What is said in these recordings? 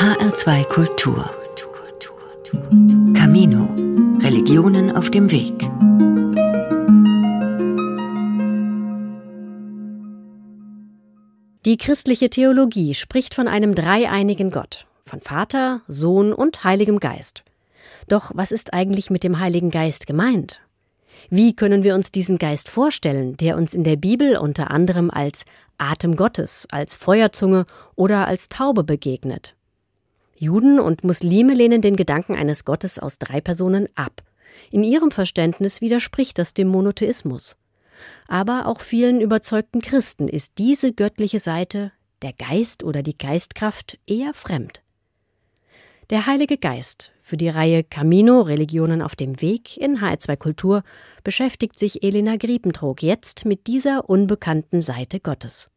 HR2 Kultur. Camino. Religionen auf dem Weg. Die christliche Theologie spricht von einem dreieinigen Gott, von Vater, Sohn und Heiligem Geist. Doch was ist eigentlich mit dem Heiligen Geist gemeint? Wie können wir uns diesen Geist vorstellen, der uns in der Bibel unter anderem als Atem Gottes, als Feuerzunge oder als Taube begegnet? Juden und Muslime lehnen den Gedanken eines Gottes aus drei Personen ab. In ihrem Verständnis widerspricht das dem Monotheismus. Aber auch vielen überzeugten Christen ist diese göttliche Seite, der Geist oder die Geistkraft, eher fremd. Der Heilige Geist für die Reihe Camino Religionen auf dem Weg in HR2 Kultur beschäftigt sich Elena Griepentrog jetzt mit dieser unbekannten Seite Gottes.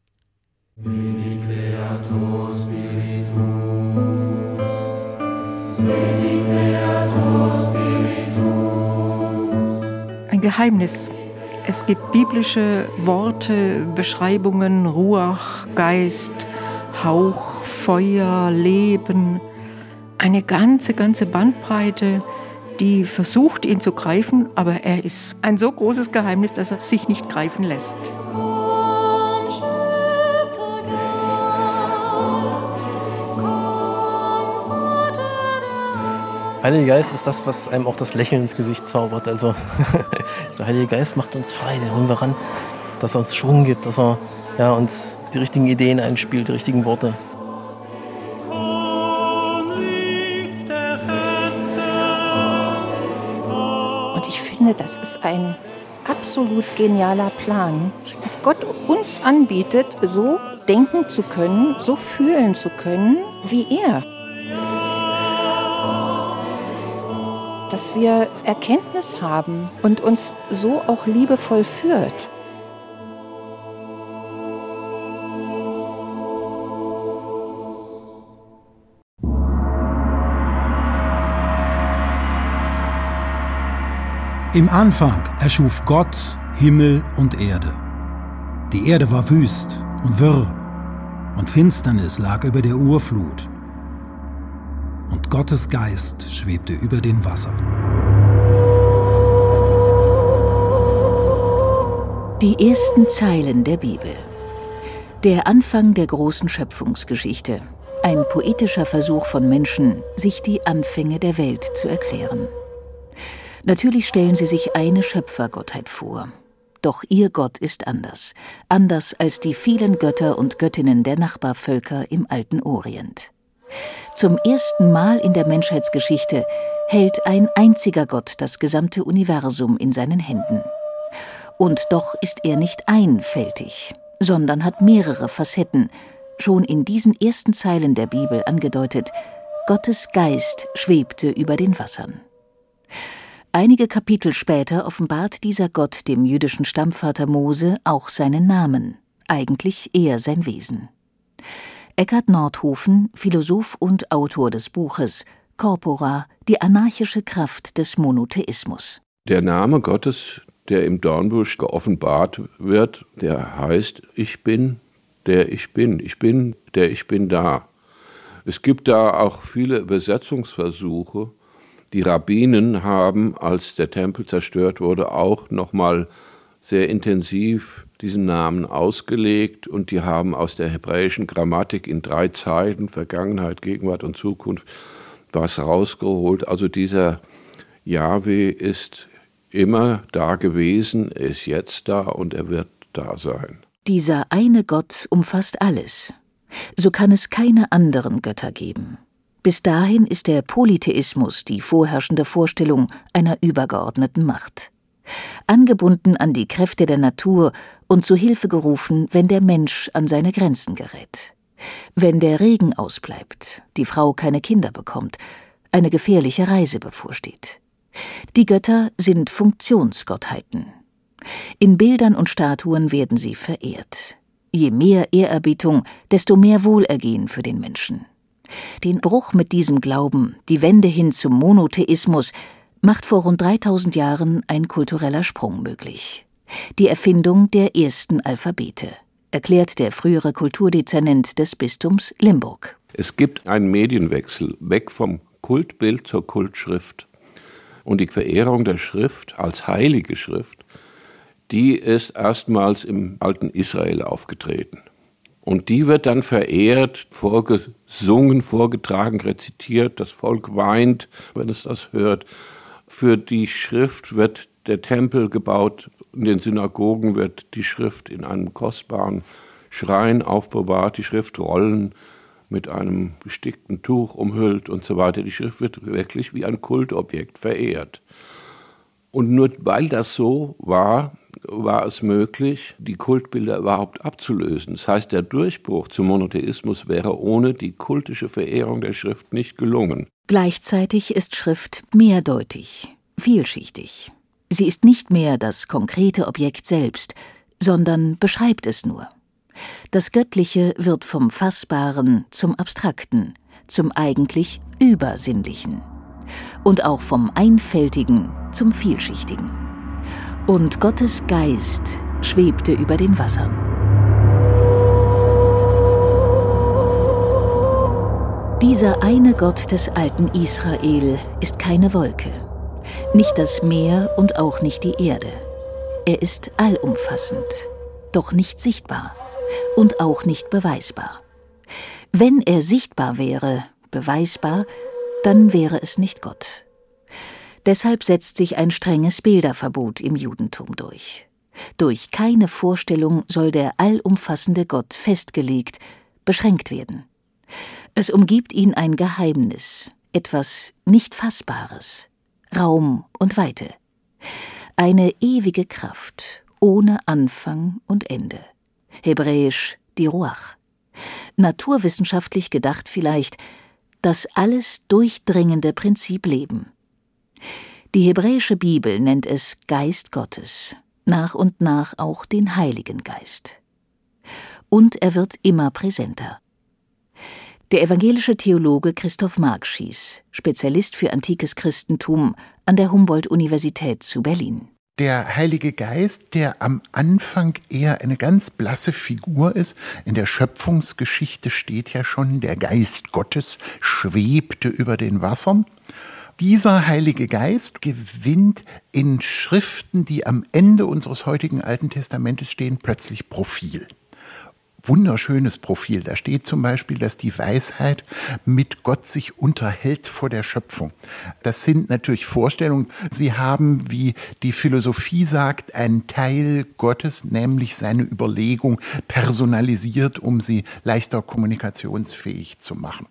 Ein Geheimnis. Es gibt biblische Worte, Beschreibungen, Ruach, Geist, Hauch, Feuer, Leben, eine ganze, ganze Bandbreite, die versucht, ihn zu greifen, aber er ist ein so großes Geheimnis, dass er sich nicht greifen lässt. Heiliger Geist ist das, was einem auch das Lächeln ins Gesicht zaubert. Also der Heilige Geist macht uns frei, den holen wir ran, dass er uns Schwung gibt, dass er ja, uns die richtigen Ideen einspielt, die richtigen Worte. finde, das ist ein absolut genialer Plan, dass Gott uns anbietet, so denken zu können, so fühlen zu können wie er. Dass wir Erkenntnis haben und uns so auch liebevoll führt. Im Anfang erschuf Gott Himmel und Erde. Die Erde war wüst und wirr, und Finsternis lag über der Urflut. Gottes Geist schwebte über den Wassern. Die ersten Zeilen der Bibel. Der Anfang der großen Schöpfungsgeschichte. Ein poetischer Versuch von Menschen, sich die Anfänge der Welt zu erklären. Natürlich stellen sie sich eine Schöpfergottheit vor. Doch ihr Gott ist anders, anders als die vielen Götter und Göttinnen der Nachbarvölker im alten Orient. Zum ersten Mal in der Menschheitsgeschichte hält ein einziger Gott das gesamte Universum in seinen Händen. Und doch ist er nicht einfältig, sondern hat mehrere Facetten, schon in diesen ersten Zeilen der Bibel angedeutet, Gottes Geist schwebte über den Wassern. Einige Kapitel später offenbart dieser Gott dem jüdischen Stammvater Mose auch seinen Namen, eigentlich eher sein Wesen. Eckhard Nordhofen, Philosoph und Autor des Buches Corpora, die anarchische Kraft des Monotheismus. Der Name Gottes, der im Dornbusch geoffenbart wird, der heißt Ich bin, der ich bin, ich bin, der ich bin da. Es gibt da auch viele Übersetzungsversuche, die Rabbinen haben, als der Tempel zerstört wurde, auch nochmal sehr intensiv diesen Namen ausgelegt und die haben aus der hebräischen Grammatik in drei Zeiten, Vergangenheit, Gegenwart und Zukunft, was rausgeholt. Also dieser Yahweh ist immer da gewesen, er ist jetzt da und er wird da sein. Dieser eine Gott umfasst alles. So kann es keine anderen Götter geben. Bis dahin ist der Polytheismus die vorherrschende Vorstellung einer übergeordneten Macht. Angebunden an die Kräfte der Natur und zu Hilfe gerufen, wenn der Mensch an seine Grenzen gerät. Wenn der Regen ausbleibt, die Frau keine Kinder bekommt, eine gefährliche Reise bevorsteht. Die Götter sind Funktionsgottheiten. In Bildern und Statuen werden sie verehrt. Je mehr Ehrerbietung, desto mehr Wohlergehen für den Menschen. Den Bruch mit diesem Glauben, die Wende hin zum Monotheismus, macht vor rund 3000 Jahren ein kultureller Sprung möglich. Die Erfindung der ersten Alphabete, erklärt der frühere Kulturdezernent des Bistums Limburg. Es gibt einen Medienwechsel weg vom Kultbild zur Kultschrift. Und die Verehrung der Schrift als heilige Schrift, die ist erstmals im alten Israel aufgetreten. Und die wird dann verehrt, vorgesungen, vorgetragen, rezitiert. Das Volk weint, wenn es das hört. Für die Schrift wird der Tempel gebaut. In den Synagogen wird die Schrift in einem kostbaren Schrein aufbewahrt. Die Schriftrollen mit einem bestickten Tuch umhüllt und so weiter. Die Schrift wird wirklich wie ein Kultobjekt verehrt. Und nur weil das so war, war es möglich, die Kultbilder überhaupt abzulösen. Das heißt, der Durchbruch zum Monotheismus wäre ohne die kultische Verehrung der Schrift nicht gelungen. Gleichzeitig ist Schrift mehrdeutig, vielschichtig. Sie ist nicht mehr das konkrete Objekt selbst, sondern beschreibt es nur. Das Göttliche wird vom Fassbaren zum Abstrakten, zum eigentlich Übersinnlichen. Und auch vom Einfältigen zum Vielschichtigen. Und Gottes Geist schwebte über den Wassern. Dieser eine Gott des alten Israel ist keine Wolke, nicht das Meer und auch nicht die Erde. Er ist allumfassend, doch nicht sichtbar und auch nicht beweisbar. Wenn er sichtbar wäre, beweisbar, dann wäre es nicht Gott. Deshalb setzt sich ein strenges Bilderverbot im Judentum durch. Durch keine Vorstellung soll der allumfassende Gott festgelegt, beschränkt werden. Es umgibt ihn ein Geheimnis, etwas nicht Fassbares, Raum und Weite, eine ewige Kraft ohne Anfang und Ende hebräisch die Ruach. Naturwissenschaftlich gedacht vielleicht das alles durchdringende Prinzip Leben. Die hebräische Bibel nennt es Geist Gottes, nach und nach auch den Heiligen Geist. Und er wird immer präsenter. Der evangelische Theologe Christoph Markschies, Spezialist für antikes Christentum an der Humboldt-Universität zu Berlin der Heilige Geist, der am Anfang eher eine ganz blasse Figur ist. In der Schöpfungsgeschichte steht ja schon, der Geist Gottes schwebte über den Wassern. Dieser Heilige Geist gewinnt in Schriften, die am Ende unseres heutigen Alten Testamentes stehen, plötzlich Profil wunderschönes Profil. Da steht zum Beispiel, dass die Weisheit mit Gott sich unterhält vor der Schöpfung. Das sind natürlich Vorstellungen. Sie haben, wie die Philosophie sagt, einen Teil Gottes, nämlich seine Überlegung, personalisiert, um sie leichter kommunikationsfähig zu machen.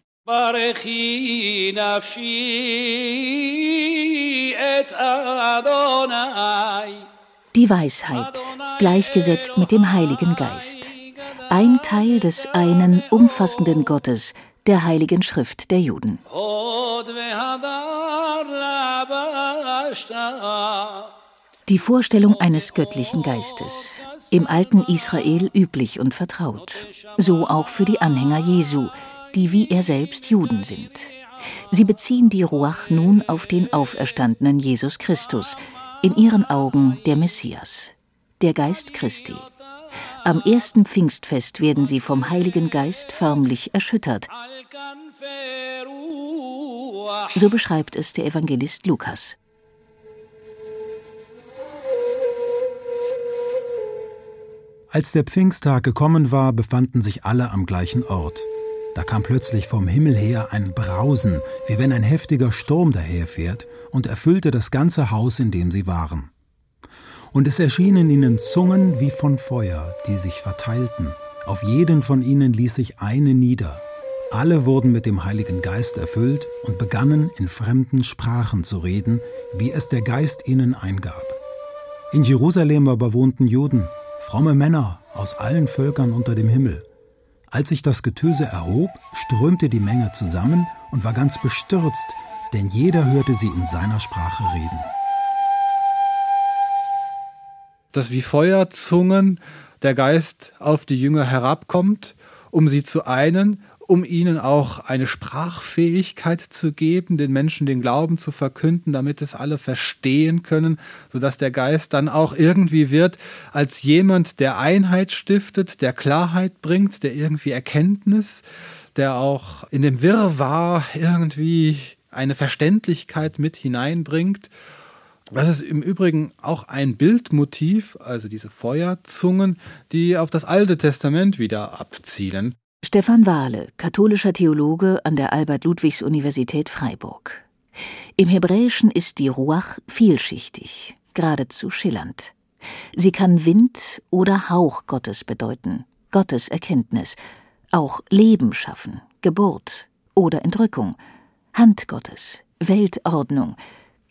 Die Weisheit, gleichgesetzt mit dem Heiligen Geist ein Teil des einen umfassenden Gottes, der Heiligen Schrift der Juden. Die Vorstellung eines göttlichen Geistes, im alten Israel üblich und vertraut, so auch für die Anhänger Jesu, die wie er selbst Juden sind. Sie beziehen die Ruach nun auf den auferstandenen Jesus Christus, in ihren Augen der Messias, der Geist Christi. Am ersten Pfingstfest werden sie vom Heiligen Geist förmlich erschüttert. So beschreibt es der Evangelist Lukas. Als der Pfingsttag gekommen war, befanden sich alle am gleichen Ort. Da kam plötzlich vom Himmel her ein Brausen, wie wenn ein heftiger Sturm daherfährt, und erfüllte das ganze Haus, in dem sie waren und es erschienen ihnen Zungen wie von Feuer, die sich verteilten. Auf jeden von ihnen ließ sich eine nieder. Alle wurden mit dem Heiligen Geist erfüllt und begannen in fremden Sprachen zu reden, wie es der Geist ihnen eingab. In Jerusalem aber wohnten Juden, fromme Männer aus allen Völkern unter dem Himmel. Als sich das Getöse erhob, strömte die Menge zusammen und war ganz bestürzt, denn jeder hörte sie in seiner Sprache reden dass wie Feuerzungen der Geist auf die Jünger herabkommt, um sie zu einen, um ihnen auch eine Sprachfähigkeit zu geben, den Menschen den Glauben zu verkünden, damit es alle verstehen können, sodass der Geist dann auch irgendwie wird als jemand, der Einheit stiftet, der Klarheit bringt, der irgendwie Erkenntnis der auch in dem Wirrwarr irgendwie eine Verständlichkeit mit hineinbringt. Das ist im Übrigen auch ein Bildmotiv, also diese Feuerzungen, die auf das Alte Testament wieder abzielen. Stefan Wahle, katholischer Theologe an der Albert-Ludwigs-Universität Freiburg. Im Hebräischen ist die Ruach vielschichtig, geradezu schillernd. Sie kann Wind oder Hauch Gottes bedeuten, Gottes Erkenntnis, auch Leben schaffen, Geburt oder Entrückung, Hand Gottes, Weltordnung,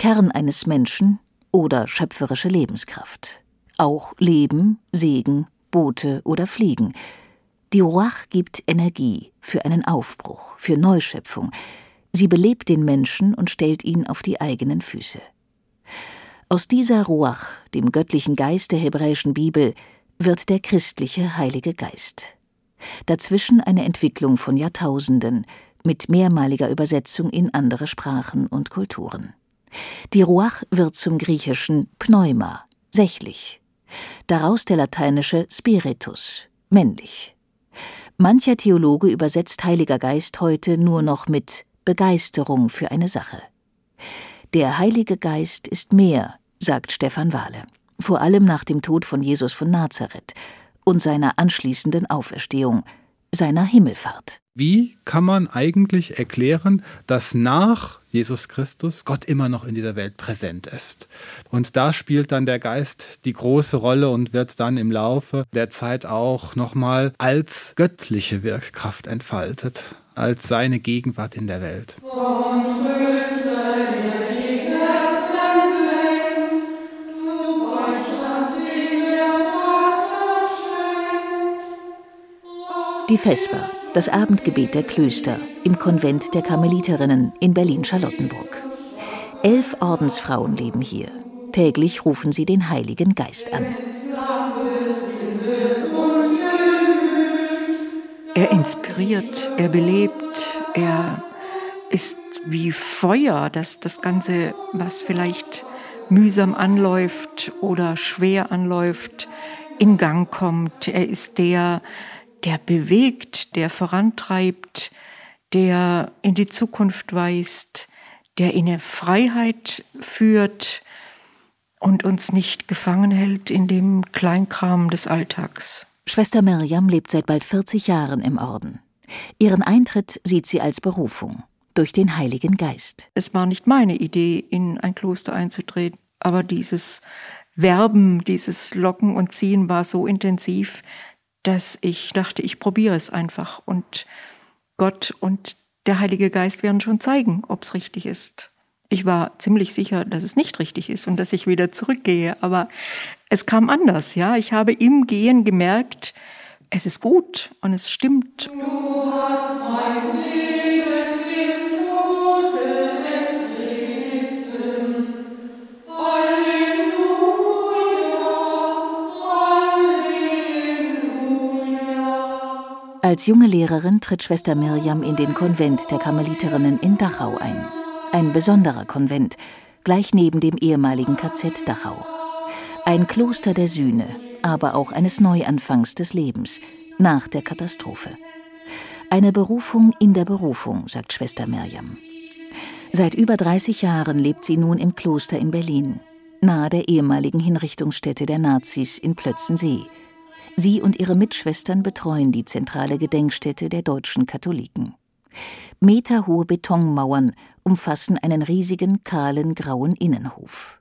Kern eines Menschen oder schöpferische Lebenskraft, auch Leben, Segen, Boote oder Fliegen. Die Ruach gibt Energie für einen Aufbruch, für Neuschöpfung. Sie belebt den Menschen und stellt ihn auf die eigenen Füße. Aus dieser Ruach, dem göttlichen Geist der hebräischen Bibel, wird der christliche Heilige Geist. Dazwischen eine Entwicklung von Jahrtausenden mit mehrmaliger Übersetzung in andere Sprachen und Kulturen. Die Ruach wird zum griechischen Pneuma, sächlich. Daraus der lateinische Spiritus, männlich. Mancher Theologe übersetzt Heiliger Geist heute nur noch mit Begeisterung für eine Sache. Der Heilige Geist ist mehr sagt Stefan Wahle, vor allem nach dem Tod von Jesus von Nazareth und seiner anschließenden Auferstehung, seiner Himmelfahrt. Wie kann man eigentlich erklären, dass nach Jesus Christus Gott immer noch in dieser Welt präsent ist? Und da spielt dann der Geist die große Rolle und wird dann im Laufe der Zeit auch nochmal als göttliche Wirkkraft entfaltet, als seine Gegenwart in der Welt. Und Die Vesper, das Abendgebet der Klöster im Konvent der Karmeliterinnen in Berlin-Charlottenburg. Elf Ordensfrauen leben hier. Täglich rufen sie den Heiligen Geist an. Er inspiriert, er belebt, er ist wie Feuer, dass das Ganze, was vielleicht mühsam anläuft oder schwer anläuft, in Gang kommt. Er ist der, der bewegt, der vorantreibt, der in die Zukunft weist, der in eine Freiheit führt und uns nicht gefangen hält in dem Kleinkram des Alltags. Schwester Mirjam lebt seit bald 40 Jahren im Orden. Ihren Eintritt sieht sie als Berufung durch den Heiligen Geist. Es war nicht meine Idee, in ein Kloster einzutreten, aber dieses Werben, dieses Locken und Ziehen war so intensiv, dass ich dachte, ich probiere es einfach und Gott und der Heilige Geist werden schon zeigen, ob es richtig ist. Ich war ziemlich sicher, dass es nicht richtig ist und dass ich wieder zurückgehe, aber es kam anders, ja. Ich habe im Gehen gemerkt, es ist gut und es stimmt. Du hast mein Als junge Lehrerin tritt Schwester Mirjam in den Konvent der Karmeliterinnen in Dachau ein. Ein besonderer Konvent, gleich neben dem ehemaligen KZ Dachau. Ein Kloster der Sühne, aber auch eines Neuanfangs des Lebens, nach der Katastrophe. Eine Berufung in der Berufung, sagt Schwester Mirjam. Seit über 30 Jahren lebt sie nun im Kloster in Berlin, nahe der ehemaligen Hinrichtungsstätte der Nazis in Plötzensee Sie und ihre Mitschwestern betreuen die zentrale Gedenkstätte der deutschen Katholiken. Meterhohe Betonmauern umfassen einen riesigen, kahlen, grauen Innenhof.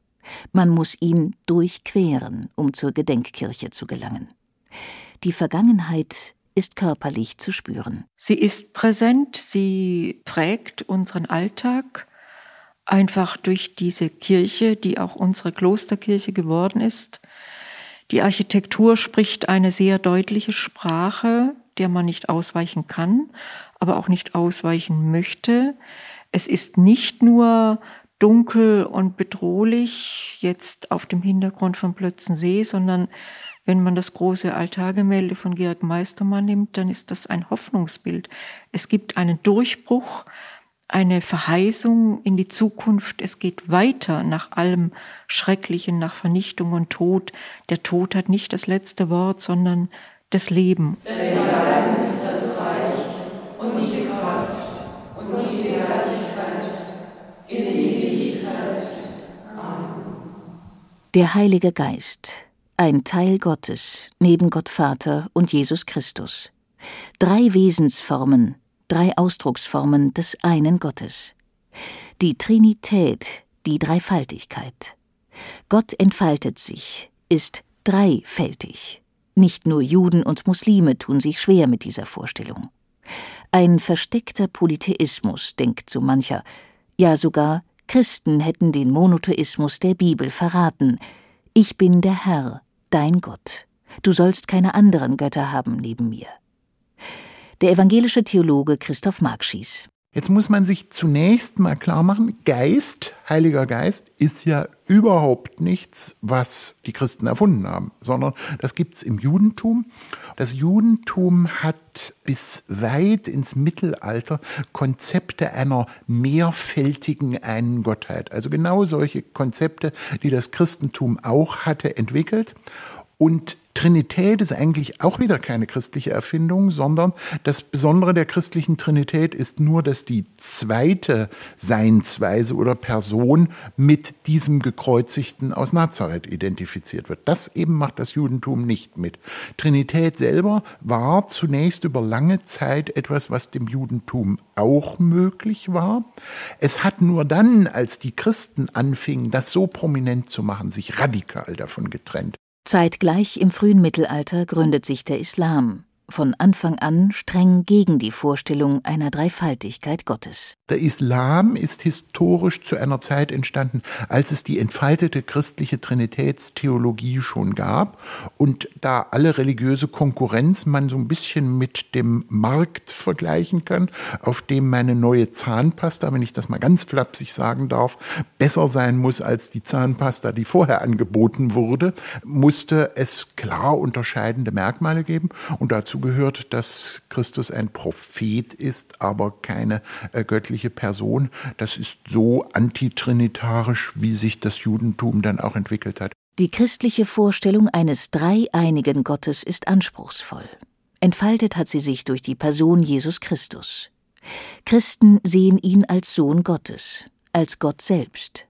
Man muss ihn durchqueren, um zur Gedenkkirche zu gelangen. Die Vergangenheit ist körperlich zu spüren. Sie ist präsent, sie prägt unseren Alltag einfach durch diese Kirche, die auch unsere Klosterkirche geworden ist. Die Architektur spricht eine sehr deutliche Sprache, der man nicht ausweichen kann, aber auch nicht ausweichen möchte. Es ist nicht nur dunkel und bedrohlich jetzt auf dem Hintergrund von Plötzensee, sondern wenn man das große Altargemälde von Georg Meistermann nimmt, dann ist das ein Hoffnungsbild. Es gibt einen Durchbruch, eine Verheißung in die Zukunft. Es geht weiter nach allem Schrecklichen, nach Vernichtung und Tod. Der Tod hat nicht das letzte Wort, sondern das Leben. Der Heilige Geist, ein Teil Gottes, neben Gott Vater und Jesus Christus. Drei Wesensformen, drei Ausdrucksformen des einen Gottes. Die Trinität, die Dreifaltigkeit. Gott entfaltet sich, ist dreifältig. Nicht nur Juden und Muslime tun sich schwer mit dieser Vorstellung. Ein versteckter Polytheismus, denkt so mancher. Ja, sogar Christen hätten den Monotheismus der Bibel verraten. Ich bin der Herr, dein Gott. Du sollst keine anderen Götter haben neben mir. Der evangelische Theologe Christoph Markschies. Jetzt muss man sich zunächst mal klar machen, Geist, Heiliger Geist, ist ja überhaupt nichts, was die Christen erfunden haben, sondern das gibt es im Judentum. Das Judentum hat bis weit ins Mittelalter Konzepte einer mehrfältigen einen Gottheit. Also genau solche Konzepte, die das Christentum auch hatte, entwickelt. Und Trinität ist eigentlich auch wieder keine christliche Erfindung, sondern das Besondere der christlichen Trinität ist nur, dass die zweite Seinsweise oder Person mit diesem Gekreuzigten aus Nazareth identifiziert wird. Das eben macht das Judentum nicht mit. Trinität selber war zunächst über lange Zeit etwas, was dem Judentum auch möglich war. Es hat nur dann, als die Christen anfingen, das so prominent zu machen, sich radikal davon getrennt. Zeitgleich im frühen Mittelalter gründet sich der Islam, von Anfang an streng gegen die Vorstellung einer Dreifaltigkeit Gottes. Der Islam ist historisch zu einer Zeit entstanden, als es die entfaltete christliche Trinitätstheologie schon gab und da alle religiöse Konkurrenz man so ein bisschen mit dem Markt vergleichen kann, auf dem meine neue Zahnpasta, wenn ich das mal ganz flapsig sagen darf, besser sein muss als die Zahnpasta, die vorher angeboten wurde, musste es klar unterscheidende Merkmale geben und dazu gehört, dass Christus ein Prophet ist, aber keine äh, göttliche Person. Das ist so antitrinitarisch, wie sich das Judentum dann auch entwickelt hat. Die christliche Vorstellung eines dreieinigen Gottes ist anspruchsvoll. Entfaltet hat sie sich durch die Person Jesus Christus. Christen sehen ihn als Sohn Gottes, als Gott selbst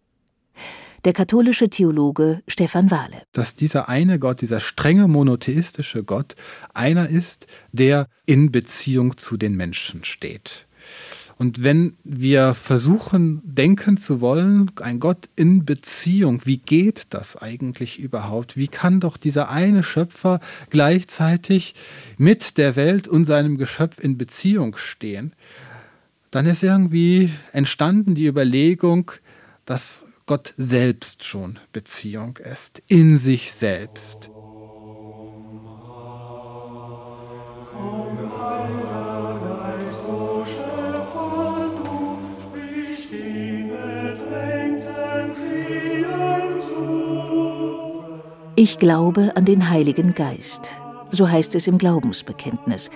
der katholische Theologe Stefan Wahle. Dass dieser eine Gott, dieser strenge monotheistische Gott, einer ist, der in Beziehung zu den Menschen steht. Und wenn wir versuchen, denken zu wollen, ein Gott in Beziehung, wie geht das eigentlich überhaupt? Wie kann doch dieser eine Schöpfer gleichzeitig mit der Welt und seinem Geschöpf in Beziehung stehen? Dann ist irgendwie entstanden die Überlegung, dass Gott selbst schon Beziehung ist, in sich selbst. Ich glaube an den Heiligen Geist, so heißt es im Glaubensbekenntnis,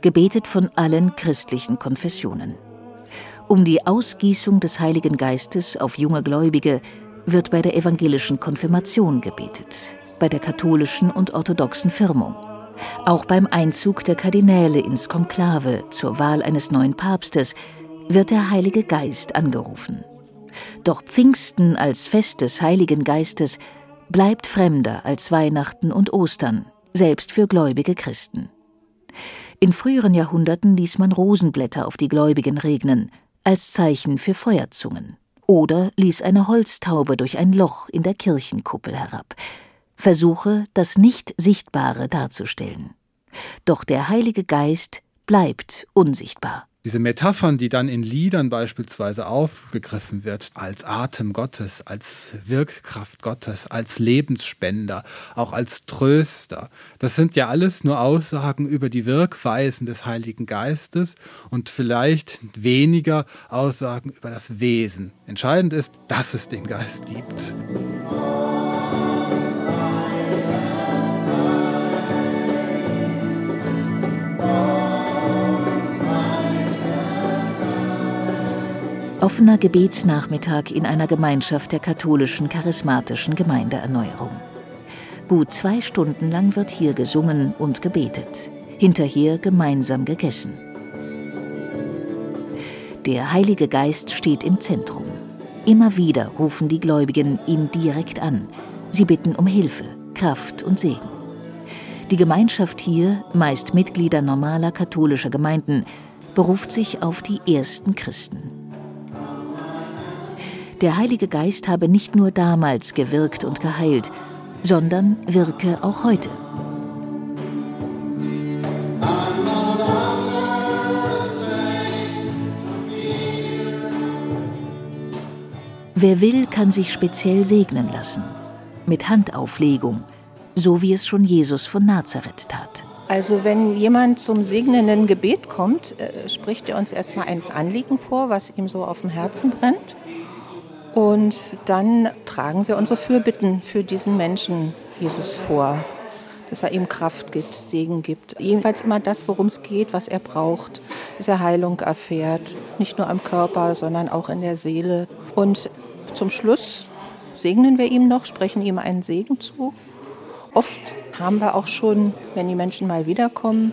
gebetet von allen christlichen Konfessionen. Um die Ausgießung des Heiligen Geistes auf junge Gläubige wird bei der evangelischen Konfirmation gebetet, bei der katholischen und orthodoxen Firmung. Auch beim Einzug der Kardinäle ins Konklave zur Wahl eines neuen Papstes wird der Heilige Geist angerufen. Doch Pfingsten als Fest des Heiligen Geistes bleibt fremder als Weihnachten und Ostern, selbst für gläubige Christen. In früheren Jahrhunderten ließ man Rosenblätter auf die Gläubigen regnen, als Zeichen für Feuerzungen oder ließ eine Holztaube durch ein Loch in der Kirchenkuppel herab, versuche, das Nicht-Sichtbare darzustellen. Doch der Heilige Geist bleibt unsichtbar. Diese Metaphern, die dann in Liedern beispielsweise aufgegriffen wird, als Atem Gottes, als Wirkkraft Gottes, als Lebensspender, auch als Tröster, das sind ja alles nur Aussagen über die Wirkweisen des Heiligen Geistes und vielleicht weniger Aussagen über das Wesen. Entscheidend ist, dass es den Geist gibt. Offener Gebetsnachmittag in einer Gemeinschaft der katholischen charismatischen Gemeindeerneuerung. Gut zwei Stunden lang wird hier gesungen und gebetet, hinterher gemeinsam gegessen. Der Heilige Geist steht im Zentrum. Immer wieder rufen die Gläubigen ihn direkt an. Sie bitten um Hilfe, Kraft und Segen. Die Gemeinschaft hier, meist Mitglieder normaler katholischer Gemeinden, beruft sich auf die ersten Christen. Der Heilige Geist habe nicht nur damals gewirkt und geheilt, sondern wirke auch heute. Wer will, kann sich speziell segnen lassen. Mit Handauflegung, so wie es schon Jesus von Nazareth tat. Also wenn jemand zum segnenden Gebet kommt, äh, spricht er uns erstmal ein Anliegen vor, was ihm so auf dem Herzen brennt. Und dann tragen wir unsere Fürbitten für diesen Menschen Jesus vor, dass er ihm Kraft gibt, Segen gibt. Jedenfalls immer das, worum es geht, was er braucht, dass er Heilung erfährt, nicht nur am Körper, sondern auch in der Seele. Und zum Schluss segnen wir ihm noch, sprechen ihm einen Segen zu. Oft haben wir auch schon, wenn die Menschen mal wiederkommen,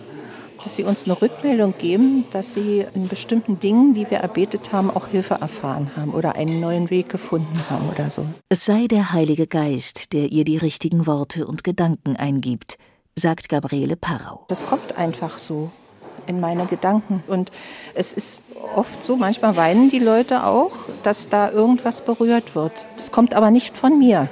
dass sie uns eine Rückmeldung geben, dass sie in bestimmten Dingen, die wir erbetet haben, auch Hilfe erfahren haben oder einen neuen Weg gefunden haben oder so. Es sei der Heilige Geist, der ihr die richtigen Worte und Gedanken eingibt, sagt Gabriele Parau. Das kommt einfach so in meine Gedanken. Und es ist oft so, manchmal weinen die Leute auch, dass da irgendwas berührt wird. Das kommt aber nicht von mir.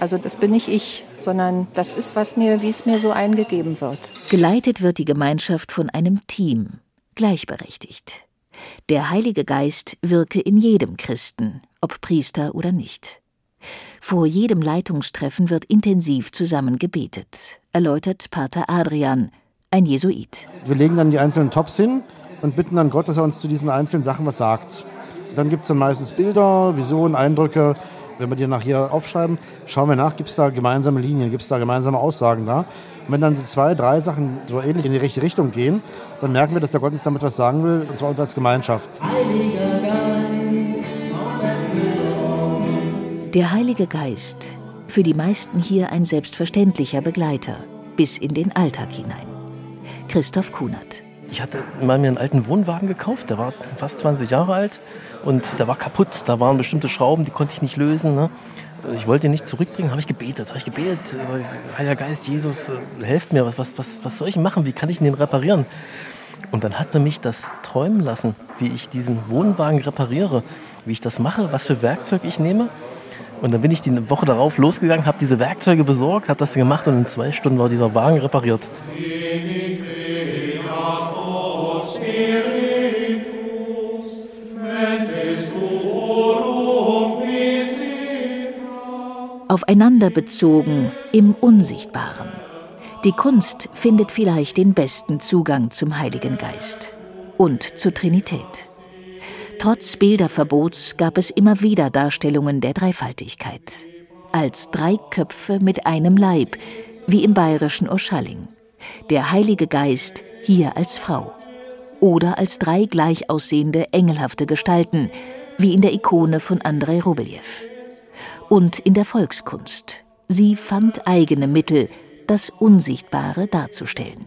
Also das bin nicht ich, sondern das ist, was mir, wie es mir so eingegeben wird. Geleitet wird die Gemeinschaft von einem Team, gleichberechtigt. Der Heilige Geist wirke in jedem Christen, ob Priester oder nicht. Vor jedem Leitungstreffen wird intensiv zusammen gebetet, erläutert Pater Adrian, ein Jesuit. Wir legen dann die einzelnen Tops hin und bitten dann Gott, dass er uns zu diesen einzelnen Sachen was sagt. Dann gibt es dann meistens Bilder, Visionen, Eindrücke. Wenn wir die nachher aufschreiben, schauen wir nach, gibt es da gemeinsame Linien, gibt es da gemeinsame Aussagen da. Und wenn dann so zwei, drei Sachen so ähnlich in die richtige Richtung gehen, dann merken wir, dass der Gott uns damit was sagen will, und zwar uns als Gemeinschaft. Der Heilige Geist, für die meisten hier ein selbstverständlicher Begleiter, bis in den Alltag hinein. Christoph Kunert. Ich hatte mal mir einen alten Wohnwagen gekauft, der war fast 20 Jahre alt und der war kaputt. Da waren bestimmte Schrauben, die konnte ich nicht lösen. Ne? Ich wollte ihn nicht zurückbringen, habe ich gebetet. Habe ich gebetet, Heiliger Geist, Jesus, äh, helft mir, was, was, was soll ich machen? Wie kann ich den reparieren? Und dann hat er mich das träumen lassen, wie ich diesen Wohnwagen repariere, wie ich das mache, was für Werkzeug ich nehme. Und dann bin ich die Woche darauf losgegangen, habe diese Werkzeuge besorgt, habe das gemacht und in zwei Stunden war dieser Wagen repariert. Aufeinander bezogen im Unsichtbaren. Die Kunst findet vielleicht den besten Zugang zum Heiligen Geist und zur Trinität. Trotz Bilderverbots gab es immer wieder Darstellungen der Dreifaltigkeit. Als drei Köpfe mit einem Leib, wie im bayerischen Oschalling. Der Heilige Geist hier als Frau. Oder als drei gleich aussehende engelhafte Gestalten, wie in der Ikone von Andrei Rubeljew. Und in der Volkskunst. Sie fand eigene Mittel, das Unsichtbare darzustellen.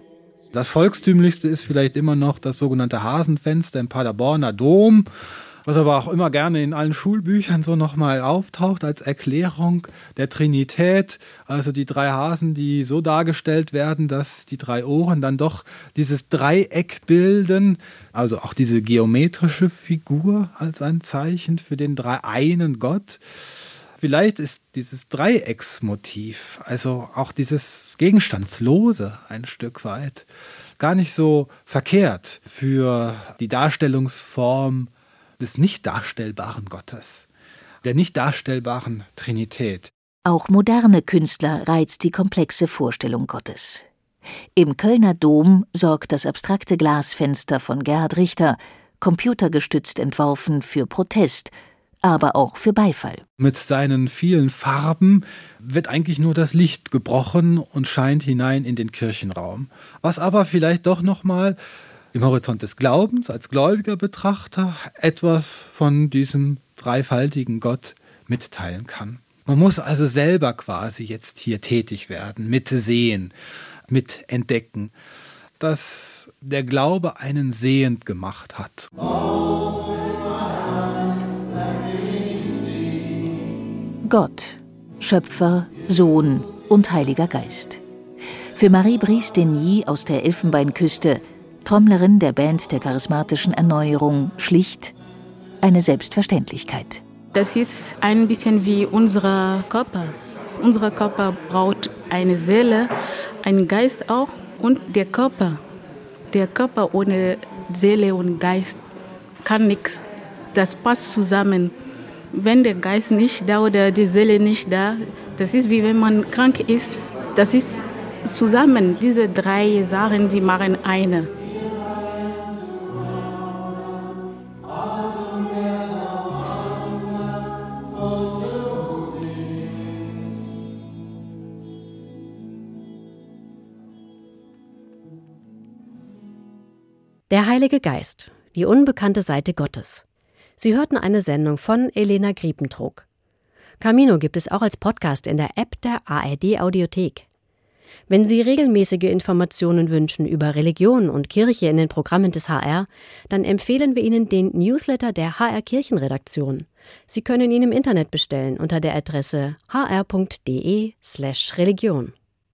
Das volkstümlichste ist vielleicht immer noch das sogenannte Hasenfenster im Paderborner Dom, was aber auch immer gerne in allen Schulbüchern so nochmal auftaucht als Erklärung der Trinität, also die drei Hasen, die so dargestellt werden, dass die drei Ohren dann doch dieses Dreieck bilden, also auch diese geometrische Figur als ein Zeichen für den dreieinen Gott. Vielleicht ist dieses Dreiecksmotiv, also auch dieses Gegenstandslose ein Stück weit, gar nicht so verkehrt für die Darstellungsform des nicht darstellbaren Gottes, der nicht darstellbaren Trinität. Auch moderne Künstler reizt die komplexe Vorstellung Gottes. Im Kölner Dom sorgt das abstrakte Glasfenster von Gerhard Richter, computergestützt entworfen, für Protest aber auch für Beifall. Mit seinen vielen Farben wird eigentlich nur das Licht gebrochen und scheint hinein in den Kirchenraum. Was aber vielleicht doch nochmal im Horizont des Glaubens als gläubiger Betrachter etwas von diesem dreifaltigen Gott mitteilen kann. Man muss also selber quasi jetzt hier tätig werden, mitsehen, mitentdecken, dass der Glaube einen sehend gemacht hat. Oh. Gott, Schöpfer, Sohn und Heiliger Geist. Für Marie Brice Denis aus der Elfenbeinküste, Trommlerin der Band der charismatischen Erneuerung, schlicht eine Selbstverständlichkeit. Das ist ein bisschen wie unser Körper. Unser Körper braucht eine Seele, einen Geist auch und der Körper. Der Körper ohne Seele und Geist kann nichts. Das passt zusammen. Wenn der Geist nicht da oder die Seele nicht da, das ist wie wenn man krank ist. Das ist zusammen. Diese drei Sachen, die machen eine. Der Heilige Geist, die unbekannte Seite Gottes. Sie hörten eine Sendung von Elena Griepentrog. Camino gibt es auch als Podcast in der App der ARD Audiothek. Wenn Sie regelmäßige Informationen wünschen über Religion und Kirche in den Programmen des HR, dann empfehlen wir Ihnen den Newsletter der HR Kirchenredaktion. Sie können ihn im Internet bestellen unter der Adresse hr.de/religion.